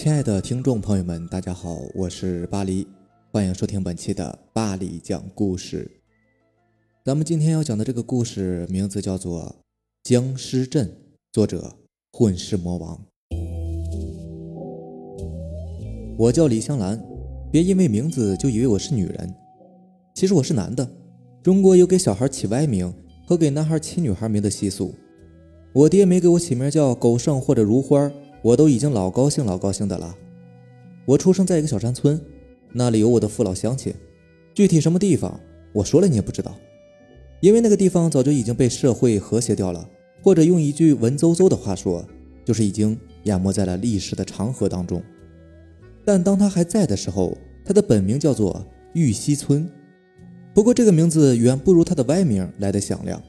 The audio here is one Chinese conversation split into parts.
亲爱的听众朋友们，大家好，我是巴黎，欢迎收听本期的巴黎讲故事。咱们今天要讲的这个故事名字叫做《僵尸镇》，作者混世魔王。我叫李香兰，别因为名字就以为我是女人，其实我是男的。中国有给小孩起歪名和给男孩起女孩名的习俗，我爹没给我起名叫狗剩或者如花。我都已经老高兴老高兴的了。我出生在一个小山村，那里有我的父老乡亲，具体什么地方，我说了你也不知道，因为那个地方早就已经被社会和谐掉了，或者用一句文绉绉的话说，就是已经淹没在了历史的长河当中。但当他还在的时候，他的本名叫做玉溪村，不过这个名字远不如他的歪名来的响亮。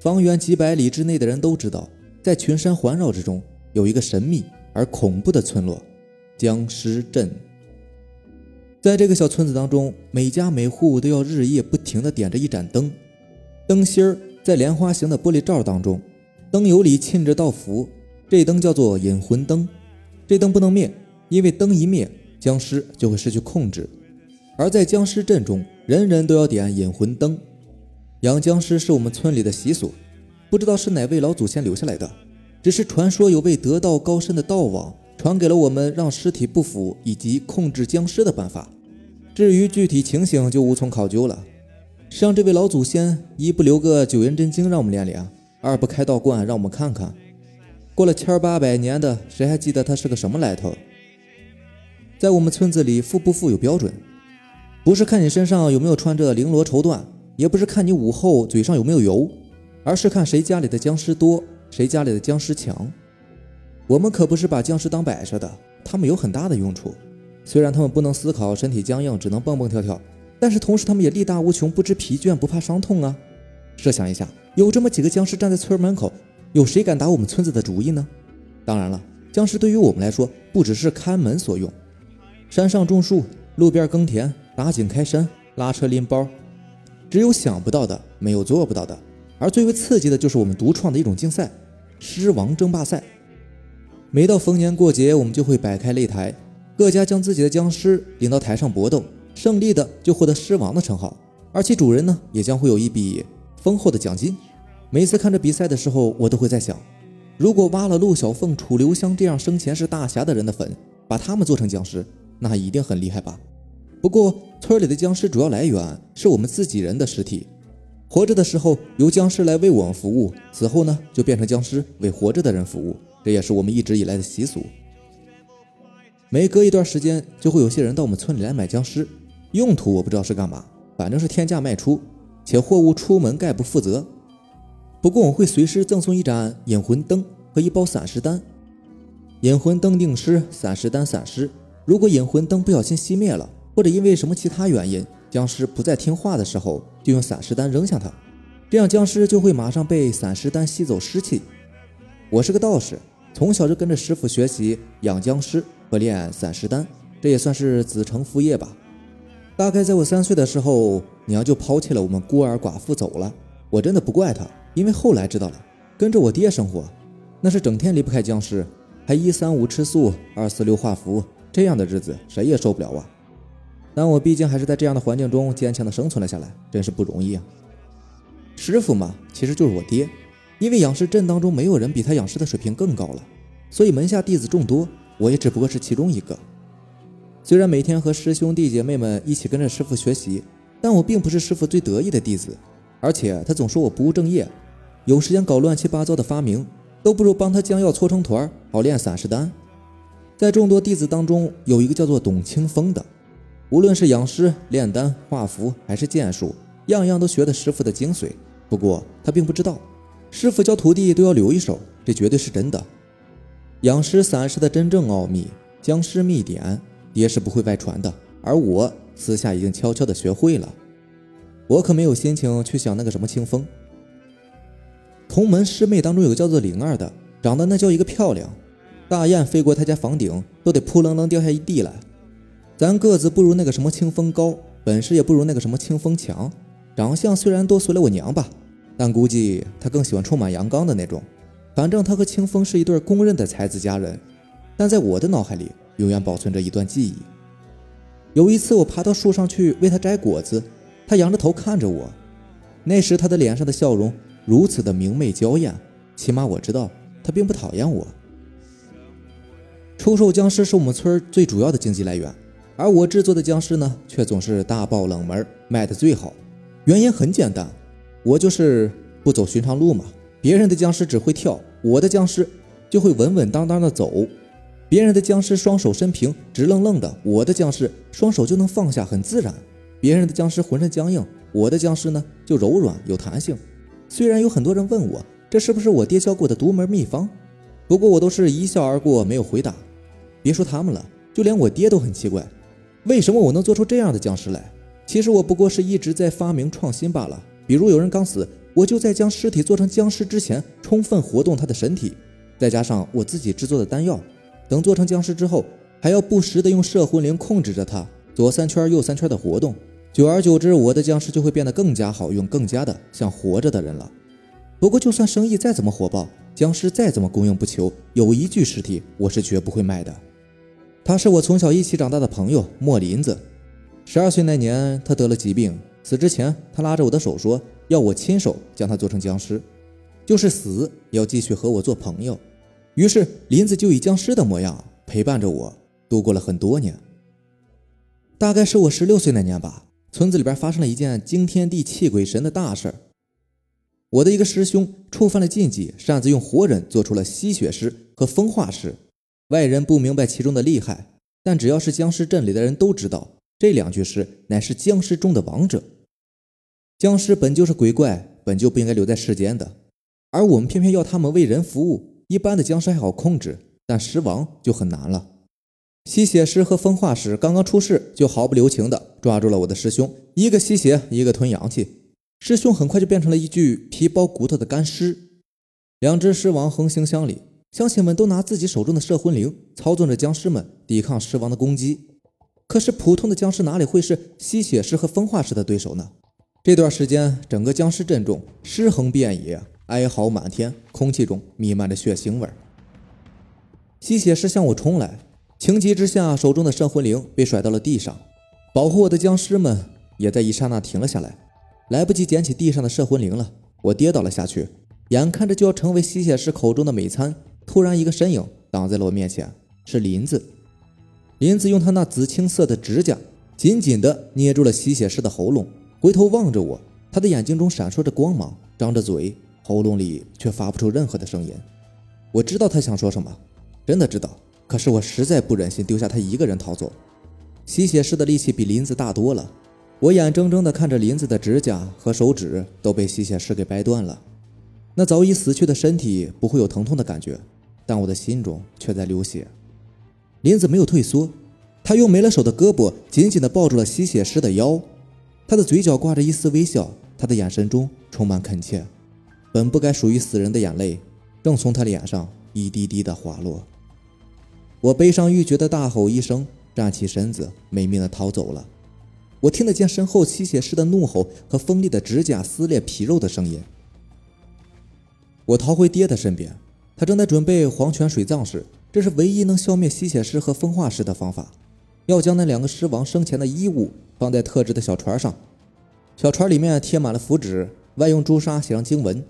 方圆几百里之内的人都知道，在群山环绕之中。有一个神秘而恐怖的村落——僵尸镇。在这个小村子当中，每家每户都要日夜不停地点着一盏灯，灯芯儿在莲花形的玻璃罩当中，灯油里浸着道符。这灯叫做引魂灯，这灯不能灭，因为灯一灭，僵尸就会失去控制。而在僵尸镇中，人人都要点引魂灯。养僵尸是我们村里的习俗，不知道是哪位老祖先留下来的。只是传说有位得道高深的道王传给了我们让尸体不腐以及控制僵尸的办法。至于具体情形就无从考究了。像这位老祖先，一不留个九阴真经让我们练练，二不开道观让我们看看。过了千八百年的，谁还记得他是个什么来头？在我们村子里，富不富有标准，不是看你身上有没有穿着绫罗绸缎，也不是看你午后嘴上有没有油，而是看谁家里的僵尸多。谁家里的僵尸强？我们可不是把僵尸当摆设的，他们有很大的用处。虽然他们不能思考，身体僵硬，只能蹦蹦跳跳，但是同时他们也力大无穷，不知疲倦，不怕伤痛啊！设想一下，有这么几个僵尸站在村门口，有谁敢打我们村子的主意呢？当然了，僵尸对于我们来说，不只是看门所用，山上种树，路边耕田，打井开山，拉车拎包，只有想不到的，没有做不到的。而最为刺激的就是我们独创的一种竞赛——狮王争霸赛。每到逢年过节，我们就会摆开擂台，各家将自己的僵尸领到台上搏斗，胜利的就获得狮王的称号，而其主人呢，也将会有一笔丰厚的奖金。每次看着比赛的时候，我都会在想，如果挖了陆小凤、楚留香这样生前是大侠的人的坟，把他们做成僵尸，那一定很厉害吧？不过，村里的僵尸主要来源是我们自己人的尸体。活着的时候由僵尸来为我们服务，死后呢就变成僵尸为活着的人服务，这也是我们一直以来的习俗。每隔一段时间就会有些人到我们村里来买僵尸，用途我不知道是干嘛，反正是天价卖出，且货物出门概不负责。不过我会随时赠送一盏引魂灯和一包散尸丹。引魂灯定尸，散尸丹散尸。如果引魂灯不小心熄灭了，或者因为什么其他原因，僵尸不再听话的时候，就用散尸丹扔向他，这样僵尸就会马上被散尸丹吸走尸气。我是个道士，从小就跟着师傅学习养僵尸和炼散尸丹，这也算是子承父业吧。大概在我三岁的时候，娘就抛弃了我们孤儿寡妇走了。我真的不怪她，因为后来知道了，跟着我爹生活，那是整天离不开僵尸，还一三五吃素，二四六画符，这样的日子谁也受不了啊。但我毕竟还是在这样的环境中坚强的生存了下来，真是不容易啊！师傅嘛，其实就是我爹，因为养尸镇当中没有人比他养尸的水平更高了，所以门下弟子众多，我也只不过是其中一个。虽然每天和师兄弟姐妹们一起跟着师傅学习，但我并不是师傅最得意的弟子，而且他总说我不务正业，有时间搞乱七八糟的发明，都不如帮他将药搓成团好炼散尸丹。在众多弟子当中，有一个叫做董清风的。无论是养尸、炼丹、画符，还是剑术，样样都学的师傅的精髓。不过他并不知道，师傅教徒弟都要留一手，这绝对是真的。养尸散尸的真正奥秘，僵尸秘典，爹是不会外传的。而我私下已经悄悄的学会了。我可没有心情去想那个什么清风。同门师妹当中有个叫做灵儿的，长得那叫一个漂亮，大雁飞过她家房顶，都得扑棱棱掉下一地来。咱个子不如那个什么清风高，本事也不如那个什么清风强，长相虽然多随了我娘吧，但估计他更喜欢充满阳刚的那种。反正他和清风是一对公认的才子佳人，但在我的脑海里，永远保存着一段记忆。有一次，我爬到树上去为他摘果子，他仰着头看着我，那时他的脸上的笑容如此的明媚娇艳，起码我知道他并不讨厌我。出售僵尸是我们村最主要的经济来源，而我制作的僵尸呢，却总是大爆冷门，卖的最好。原因很简单，我就是不走寻常路嘛。别人的僵尸只会跳，我的僵尸就会稳稳当当的走。别人的僵尸双手伸平，直愣愣的，我的僵尸双手就能放下，很自然。别人的僵尸浑身僵硬，我的僵尸呢就柔软有弹性。虽然有很多人问我这是不是我爹教过的独门秘方，不过我都是一笑而过，没有回答。别说他们了，就连我爹都很奇怪，为什么我能做出这样的僵尸来？其实我不过是一直在发明创新罢了。比如有人刚死，我就在将尸体做成僵尸之前，充分活动他的身体，再加上我自己制作的丹药，等做成僵尸之后，还要不时的用摄魂灵控制着他，左三圈右三圈的活动。久而久之，我的僵尸就会变得更加好用，更加的像活着的人了。不过就算生意再怎么火爆，僵尸再怎么供应不求，有一具尸体我是绝不会卖的。他是我从小一起长大的朋友莫林子。十二岁那年，他得了疾病，死之前，他拉着我的手说要我亲手将他做成僵尸，就是死也要继续和我做朋友。于是林子就以僵尸的模样陪伴着我度过了很多年。大概是我十六岁那年吧，村子里边发生了一件惊天地泣鬼神的大事儿。我的一个师兄触犯了禁忌，擅自用活人做出了吸血尸和风化尸。外人不明白其中的厉害，但只要是僵尸镇里的人都知道，这两具尸乃是僵尸中的王者。僵尸本就是鬼怪，本就不应该留在世间的，而我们偏偏要他们为人服务。一般的僵尸还好控制，但尸王就很难了。吸血尸和风化尸刚刚出世，就毫不留情地抓住了我的师兄，一个吸血，一个吞阳气。师兄很快就变成了一具皮包骨头的干尸。两只尸王横行乡里。乡亲们都拿自己手中的摄魂灵操纵着僵尸们抵抗尸王的攻击，可是普通的僵尸哪里会是吸血尸和风化尸的对手呢？这段时间，整个僵尸镇中尸横遍野，哀嚎满天，空气中弥漫着血腥味儿。吸血尸向我冲来，情急之下，手中的摄魂灵被甩到了地上，保护我的僵尸们也在一刹那停了下来，来不及捡起地上的摄魂灵了，我跌倒了下去，眼看着就要成为吸血尸口中的美餐。突然，一个身影挡在了我面前，是林子。林子用他那紫青色的指甲紧紧地捏住了吸血师的喉咙，回头望着我，他的眼睛中闪烁着光芒，张着嘴，喉咙里却发不出任何的声音。我知道他想说什么，真的知道。可是我实在不忍心丢下他一个人逃走。吸血师的力气比林子大多了，我眼睁睁地看着林子的指甲和手指都被吸血师给掰断了，那早已死去的身体不会有疼痛的感觉。但我的心中却在流血。林子没有退缩，他用没了手的胳膊紧紧地抱住了吸血师的腰，他的嘴角挂着一丝微笑，他的眼神中充满恳切。本不该属于死人的眼泪，正从他脸上一滴滴地滑落。我悲伤欲绝地大吼一声，站起身子，没命地逃走了。我听得见身后吸血师的怒吼和锋利的指甲撕裂皮肉的声音。我逃回爹的身边。他正在准备黄泉水葬时，这是唯一能消灭吸血尸和风化尸的方法。要将那两个尸王生前的衣物放在特制的小船上，小船里面贴满了符纸，外用朱砂写上经文。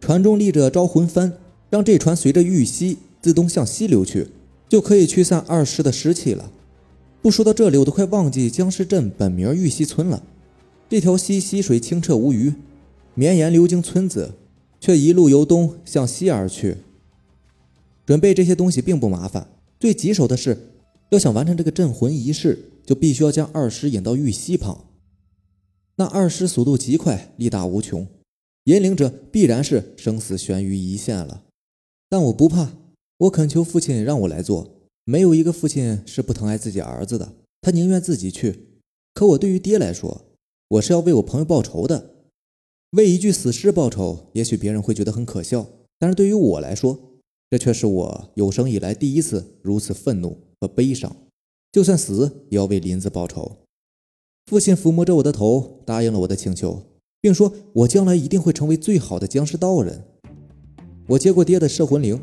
船中立着招魂幡，让这船随着玉溪自动向西流去，就可以驱散二尸的尸气了。不说到这里，我都快忘记僵尸镇本名玉溪村了。这条溪溪水清澈无鱼，绵延流经村子，却一路由东向西而去。准备这些东西并不麻烦，最棘手的是，要想完成这个镇魂仪式，就必须要将二师引到玉溪旁。那二师速度极快，力大无穷，引领者必然是生死悬于一线了。但我不怕，我恳求父亲让我来做。没有一个父亲是不疼爱自己儿子的，他宁愿自己去。可我对于爹来说，我是要为我朋友报仇的。为一具死尸报仇，也许别人会觉得很可笑，但是对于我来说，这却是我有生以来第一次如此愤怒和悲伤，就算死也要为林子报仇。父亲抚摸着我的头，答应了我的请求，并说我将来一定会成为最好的僵尸道人。我接过爹的摄魂灵，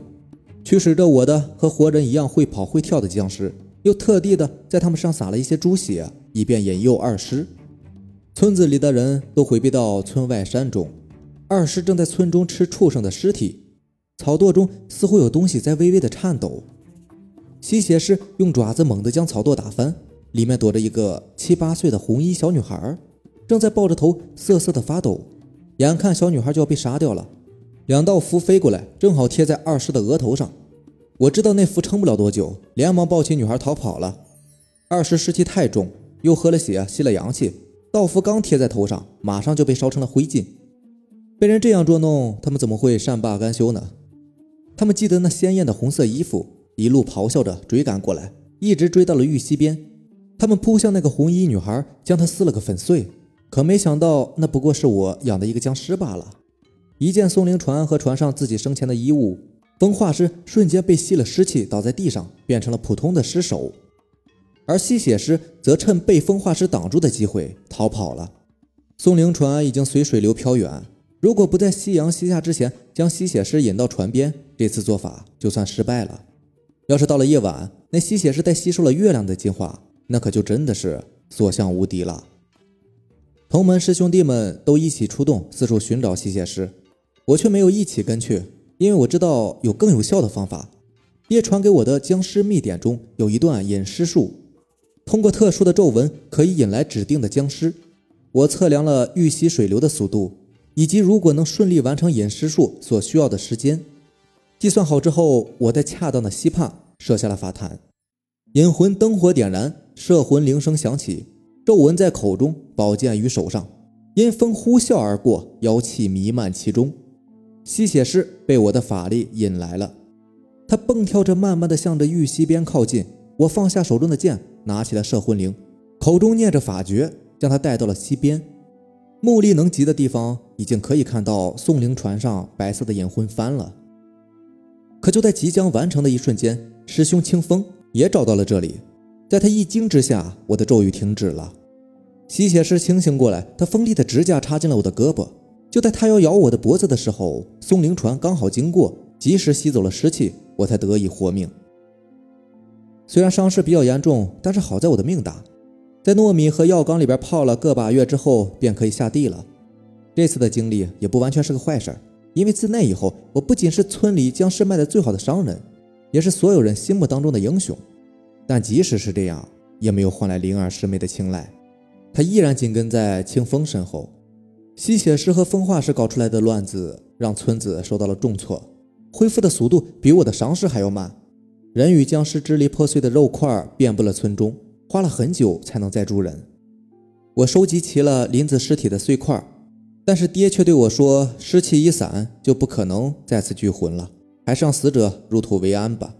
驱使着我的和活人一样会跑会跳的僵尸，又特地的在他们上撒了一些猪血，以便引诱二尸。村子里的人都回避到村外山中，二尸正在村中吃畜生的尸体。草垛中似乎有东西在微微的颤抖。吸血师用爪子猛地将草垛打翻，里面躲着一个七八岁的红衣小女孩，正在抱着头瑟瑟的发抖。眼看小女孩就要被杀掉了，两道符飞过来，正好贴在二师的额头上。我知道那符撑不了多久，连忙抱起女孩逃跑了。二师尸气太重，又喝了血，吸了阳气，道符刚贴在头上，马上就被烧成了灰烬。被人这样捉弄，他们怎么会善罢甘休呢？他们记得那鲜艳的红色衣服，一路咆哮着追赶过来，一直追到了玉溪边。他们扑向那个红衣女孩，将她撕了个粉碎。可没想到，那不过是我养的一个僵尸罢了。一见松灵船和船上自己生前的衣物，风化师瞬间被吸了湿气，倒在地上，变成了普通的尸首。而吸血师则趁被风化师挡住的机会逃跑了。松灵船已经随水流飘远。如果不在夕阳西下之前将吸血师引到船边，这次做法就算失败了。要是到了夜晚，那吸血师再吸收了月亮的精华，那可就真的是所向无敌了。同门师兄弟们都一起出动，四处寻找吸血师，我却没有一起跟去，因为我知道有更有效的方法。爹传给我的僵尸秘典中有一段引尸术，通过特殊的咒文可以引来指定的僵尸。我测量了玉溪水流的速度。以及如果能顺利完成引尸术所需要的时间，计算好之后，我在恰当的溪畔设下了法坛，引魂灯火点燃，摄魂铃声响起，咒文在口中，宝剑于手上，阴风呼啸而过，妖气弥漫其中。吸血师被我的法力引来了，他蹦跳着，慢慢的向着玉溪边靠近。我放下手中的剑，拿起了摄魂铃，口中念着法诀，将他带到了溪边。目力能及的地方，已经可以看到宋灵船上白色的引魂幡了。可就在即将完成的一瞬间，师兄清风也找到了这里。在他一惊之下，我的咒语停止了。吸血师清醒过来，他锋利的指甲插进了我的胳膊。就在他要咬我的脖子的时候，宋灵船刚好经过，及时吸走了尸气，我才得以活命。虽然伤势比较严重，但是好在我的命大。在糯米和药缸里边泡了个把月之后，便可以下地了。这次的经历也不完全是个坏事，因为自那以后，我不仅是村里僵尸卖的最好的商人，也是所有人心目当中的英雄。但即使是这样，也没有换来灵儿师妹的青睐，她依然紧跟在清风身后。吸血师和风化师搞出来的乱子，让村子受到了重挫，恢复的速度比我的伤势还要慢。人与僵尸支离破碎的肉块遍布了村中。花了很久才能再住人。我收集齐了林子尸体的碎块，但是爹却对我说：“尸气一散，就不可能再次聚魂了，还是让死者入土为安吧。”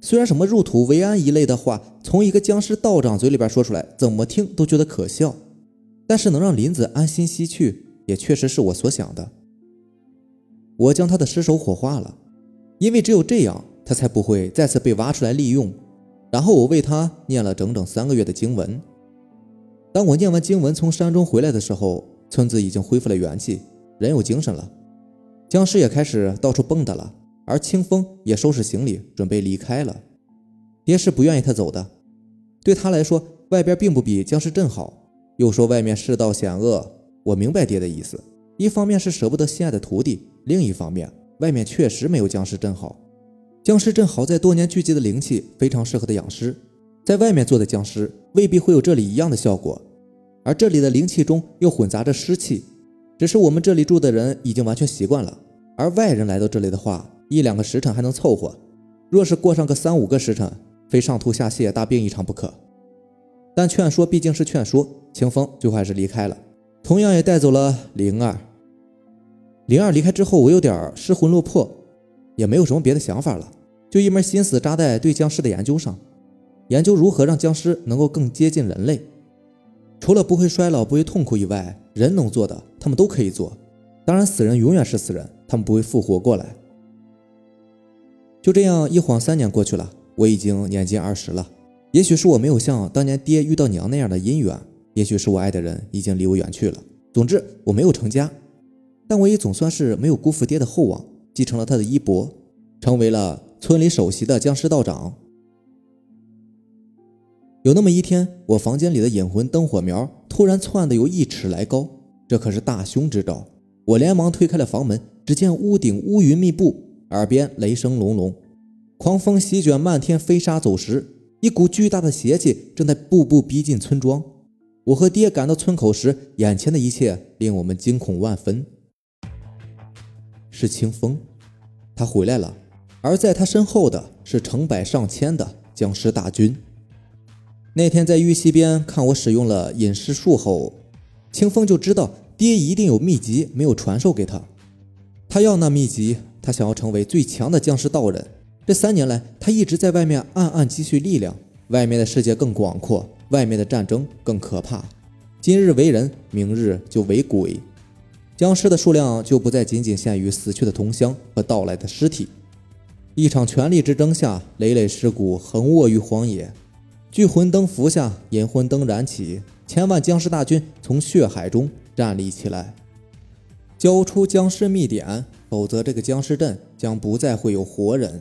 虽然什么入土为安一类的话，从一个僵尸道长嘴里边说出来，怎么听都觉得可笑，但是能让林子安心西去，也确实是我所想的。我将他的尸首火化了，因为只有这样，他才不会再次被挖出来利用。然后我为他念了整整三个月的经文。当我念完经文从山中回来的时候，村子已经恢复了元气，人有精神了，僵尸也开始到处蹦跶了，而清风也收拾行李准备离开了。爹是不愿意他走的，对他来说，外边并不比僵尸镇好，又说外面世道险恶。我明白爹的意思，一方面是舍不得心爱的徒弟，另一方面外面确实没有僵尸镇好。僵尸镇好在多年聚集的灵气非常适合的养尸，在外面做的僵尸未必会有这里一样的效果，而这里的灵气中又混杂着湿气，只是我们这里住的人已经完全习惯了，而外人来到这里的话，一两个时辰还能凑合，若是过上个三五个时辰，非上吐下泻、大病一场不可。但劝说毕竟是劝说，清风最后还是离开了，同样也带走了灵儿。灵儿离开之后，我有点失魂落魄。也没有什么别的想法了，就一门心思扎在对僵尸的研究上，研究如何让僵尸能够更接近人类。除了不会衰老、不会痛苦以外，人能做的，他们都可以做。当然，死人永远是死人，他们不会复活过来。就这样，一晃三年过去了，我已经年近二十了。也许是我没有像当年爹遇到娘那样的姻缘，也许是我爱的人已经离我远去了。总之，我没有成家，但我也总算是没有辜负爹的厚望。继承了他的衣钵，成为了村里首席的僵尸道长。有那么一天，我房间里的引魂灯火苗突然窜得有一尺来高，这可是大凶之兆。我连忙推开了房门，只见屋顶乌云密布，耳边雷声隆隆，狂风席卷，漫天飞沙走石，一股巨大的邪气正在步步逼近村庄。我和爹赶到村口时，眼前的一切令我们惊恐万分。是清风，他回来了，而在他身后的是成百上千的僵尸大军。那天在玉溪边看我使用了隐尸术后，清风就知道。爹一定有秘籍没有传授给他，他要那秘籍，他想要成为最强的僵尸道人。这三年来，他一直在外面暗暗积蓄力量。外面的世界更广阔，外面的战争更可怕。今日为人，明日就为鬼。僵尸的数量就不再仅仅限于死去的同乡和到来的尸体。一场权力之争下，累累尸骨横卧于荒野。聚魂灯伏下，引魂灯燃起，千万僵尸大军从血海中。站立起来，交出僵尸秘典，否则这个僵尸镇将不再会有活人。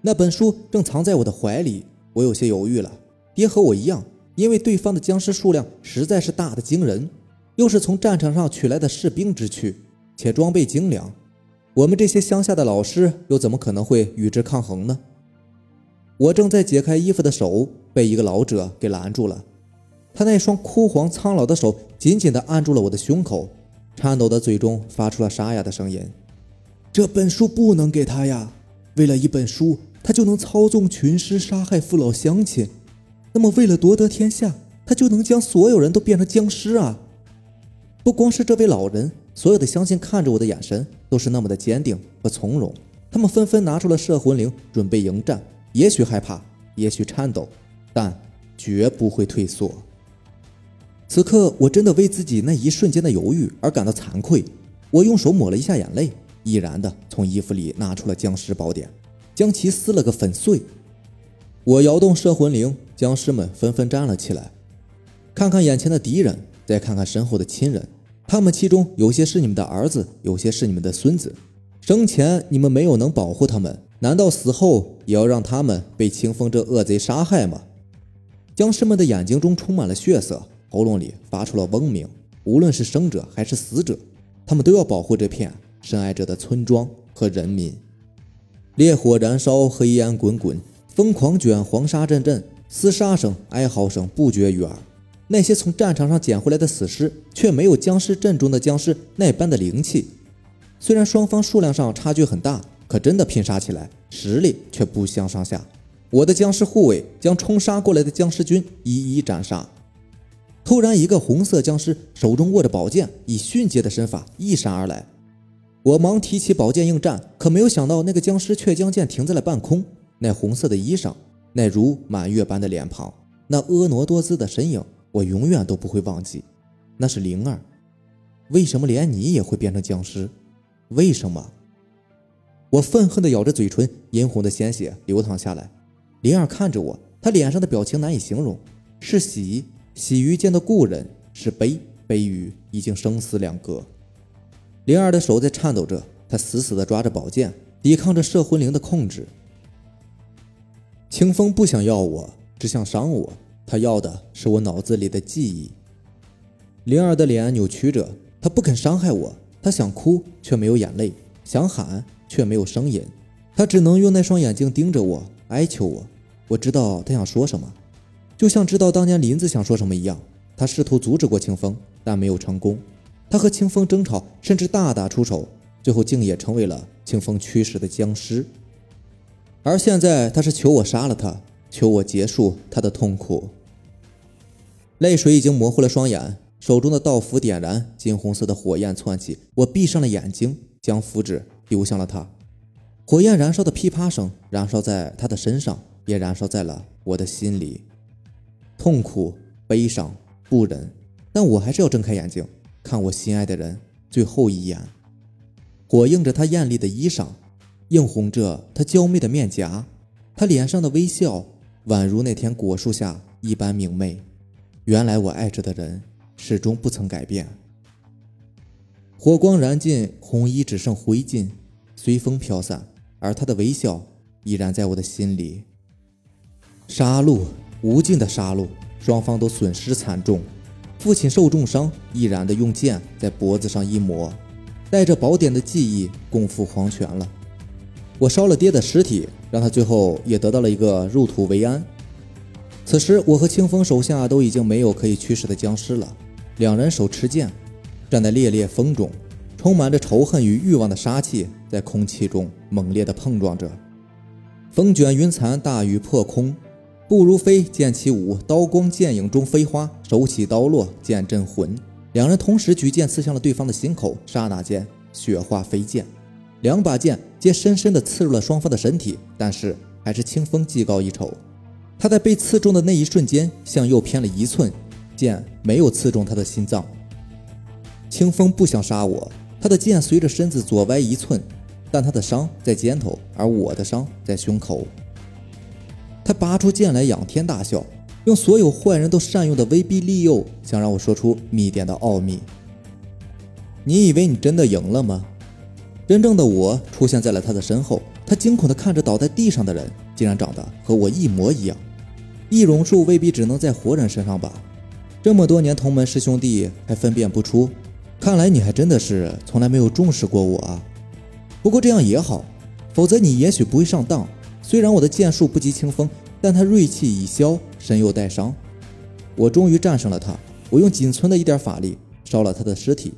那本书正藏在我的怀里，我有些犹豫了。爹和我一样，因为对方的僵尸数量实在是大的惊人，又是从战场上取来的士兵之躯，且装备精良，我们这些乡下的老师又怎么可能会与之抗衡呢？我正在解开衣服的手被一个老者给拦住了。他那双枯黄苍老的手紧紧地按住了我的胸口，颤抖的嘴中发出了沙哑的声音：“这本书不能给他呀！为了一本书，他就能操纵群尸，杀害父老乡亲。那么，为了夺得天下，他就能将所有人都变成僵尸啊！”不光是这位老人，所有的乡亲看着我的眼神都是那么的坚定和从容。他们纷纷拿出了摄魂铃，准备迎战。也许害怕，也许颤抖，但绝不会退缩。此刻，我真的为自己那一瞬间的犹豫而感到惭愧。我用手抹了一下眼泪，毅然地从衣服里拿出了僵尸宝典，将其撕了个粉碎。我摇动摄魂铃，僵尸们纷纷站了起来。看看眼前的敌人，再看看身后的亲人，他们其中有些是你们的儿子，有些是你们的孙子。生前你们没有能保护他们，难道死后也要让他们被清风这恶贼杀害吗？僵尸们的眼睛中充满了血色。喉咙里发出了嗡鸣，无论是生者还是死者，他们都要保护这片深爱着的村庄和人民。烈火燃烧，黑烟滚滚，疯狂卷，黄沙阵阵，厮杀声、哀嚎声不绝于耳。那些从战场上捡回来的死尸，却没有僵尸阵中的僵尸那般的灵气。虽然双方数量上差距很大，可真的拼杀起来，实力却不相上下。我的僵尸护卫将冲杀过来的僵尸军一一斩杀。突然，一个红色僵尸手中握着宝剑，以迅捷的身法一闪而来。我忙提起宝剑应战，可没有想到那个僵尸却将剑停在了半空。那红色的衣裳，那如满月般的脸庞，那婀娜多姿的身影，我永远都不会忘记。那是灵儿。为什么连你也会变成僵尸？为什么？我愤恨地咬着嘴唇，殷红的鲜血流淌下来。灵儿看着我，她脸上的表情难以形容，是喜。喜于见到故人，是悲悲于已经生死两隔。灵儿的手在颤抖着，她死死地抓着宝剑，抵抗着摄魂灵的控制。清风不想要我，只想伤我。他要的是我脑子里的记忆。灵儿的脸扭曲着，她不肯伤害我。她想哭，却没有眼泪；想喊，却没有声音。她只能用那双眼睛盯着我，哀求我。我知道她想说什么。就像知道当年林子想说什么一样，他试图阻止过清风，但没有成功。他和清风争吵，甚至大打出手，最后竟也成为了清风驱使的僵尸。而现在，他是求我杀了他，求我结束他的痛苦。泪水已经模糊了双眼，手中的道符点燃，金红色的火焰窜起。我闭上了眼睛，将符纸丢向了他。火焰燃烧的噼啪声，燃烧在他的身上，也燃烧在了我的心里。痛苦、悲伤、不忍，但我还是要睁开眼睛，看我心爱的人最后一眼。火映着他艳丽的衣裳，映红着他娇媚的面颊，他脸上的微笑宛如那天果树下一般明媚。原来我爱着的人始终不曾改变。火光燃尽，红衣只剩灰烬，随风飘散，而他的微笑依然在我的心里。杀戮，无尽的杀戮，双方都损失惨重。父亲受重伤，毅然的用剑在脖子上一抹，带着宝典的记忆共赴黄泉了。我烧了爹的尸体，让他最后也得到了一个入土为安。此时，我和清风手下都已经没有可以驱使的僵尸了，两人手持剑，站在烈烈风中，充满着仇恨与欲望的杀气在空气中猛烈的碰撞着，风卷云残，大雨破空。步如飞，剑起舞，刀光剑影中飞花，手起刀落，剑震魂。两人同时举剑刺向了对方的心口，刹那间血花飞溅，两把剑皆深深地刺入了双方的身体。但是还是清风技高一筹，他在被刺中的那一瞬间向右偏了一寸，剑没有刺中他的心脏。清风不想杀我，他的剑随着身子左歪一寸，但他的伤在肩头，而我的伤在胸口。他拔出剑来，仰天大笑，用所有坏人都善用的威逼利诱，想让我说出秘典的奥秘。你以为你真的赢了吗？真正的我出现在了他的身后，他惊恐地看着倒在地上的人，竟然长得和我一模一样。易容术未必只能在活人身上吧？这么多年同门师兄弟还分辨不出，看来你还真的是从来没有重视过我啊。不过这样也好，否则你也许不会上当。虽然我的剑术不及清风，但他锐气已消，身又带伤。我终于战胜了他。我用仅存的一点法力烧了他的尸体，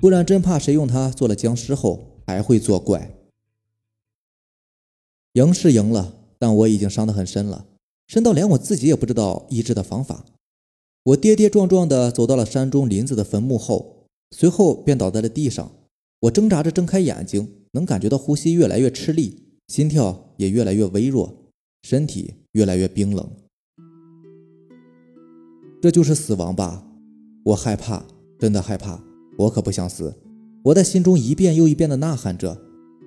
不然真怕谁用他做了僵尸后还会作怪。赢是赢了，但我已经伤得很深了，深到连我自己也不知道医治的方法。我跌跌撞撞地走到了山中林子的坟墓后，随后便倒在了地上。我挣扎着睁开眼睛，能感觉到呼吸越来越吃力。心跳也越来越微弱，身体越来越冰冷。这就是死亡吧？我害怕，真的害怕。我可不想死。我在心中一遍又一遍地呐喊着。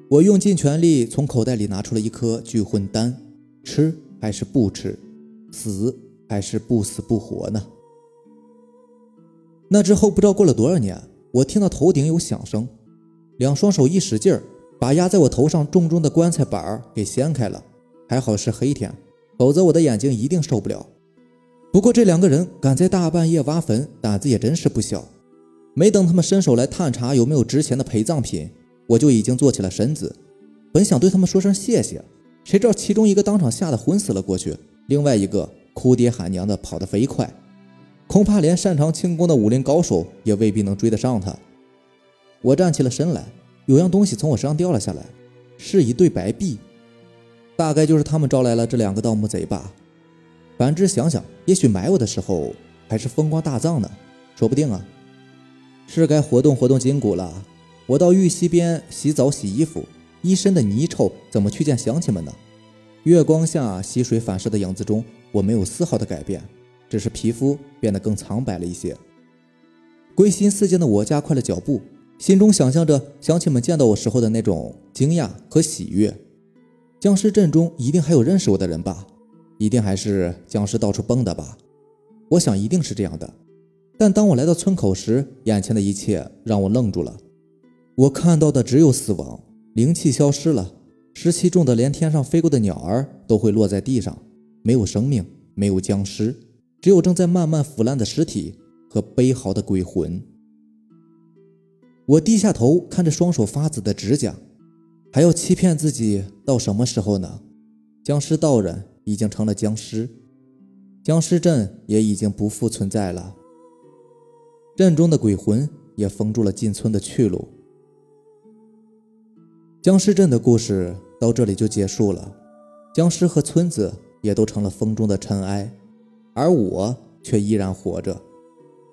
我用尽全力从口袋里拿出了一颗聚魂丹，吃还是不吃？死还是不死不活呢？那之后不知道过了多少年，我听到头顶有响声，两双手一使劲儿。把压在我头上重重的棺材板儿给掀开了，还好是黑天，否则我的眼睛一定受不了。不过这两个人敢在大半夜挖坟，胆子也真是不小。没等他们伸手来探查有没有值钱的陪葬品，我就已经坐起了身子。本想对他们说声谢谢，谁知道其中一个当场吓得昏死了过去，另外一个哭爹喊娘的跑得飞快，恐怕连擅长轻功的武林高手也未必能追得上他。我站起了身来。有样东西从我身上掉了下来，是一对白璧，大概就是他们招来了这两个盗墓贼吧。反之想想，也许埋我的时候还是风光大葬呢，说不定啊。是该活动活动筋骨了。我到玉溪边洗澡洗衣服，一身的泥臭，怎么去见乡亲们呢？月光下溪水反射的影子中，我没有丝毫的改变，只是皮肤变得更苍白了一些。归心似箭的我加快了脚步。心中想象着乡亲们见到我时候的那种惊讶和喜悦，僵尸阵中一定还有认识我的人吧？一定还是僵尸到处蹦的吧？我想一定是这样的。但当我来到村口时，眼前的一切让我愣住了。我看到的只有死亡，灵气消失了，湿气重的连天上飞过的鸟儿都会落在地上，没有生命，没有僵尸，只有正在慢慢腐烂的尸体和悲嚎的鬼魂。我低下头看着双手发紫的指甲，还要欺骗自己到什么时候呢？僵尸道人已经成了僵尸，僵尸镇也已经不复存在了，镇中的鬼魂也封住了进村的去路。僵尸镇的故事到这里就结束了，僵尸和村子也都成了风中的尘埃，而我却依然活着。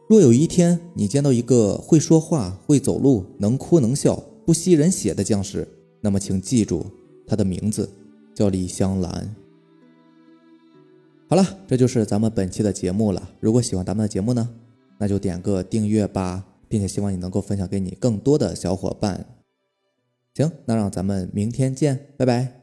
若有一天你见到一个会说话、会走路、能哭能笑、不吸人血的僵尸，那么请记住，他的名字叫李香兰。好了，这就是咱们本期的节目了。如果喜欢咱们的节目呢，那就点个订阅吧，并且希望你能够分享给你更多的小伙伴。行，那让咱们明天见，拜拜。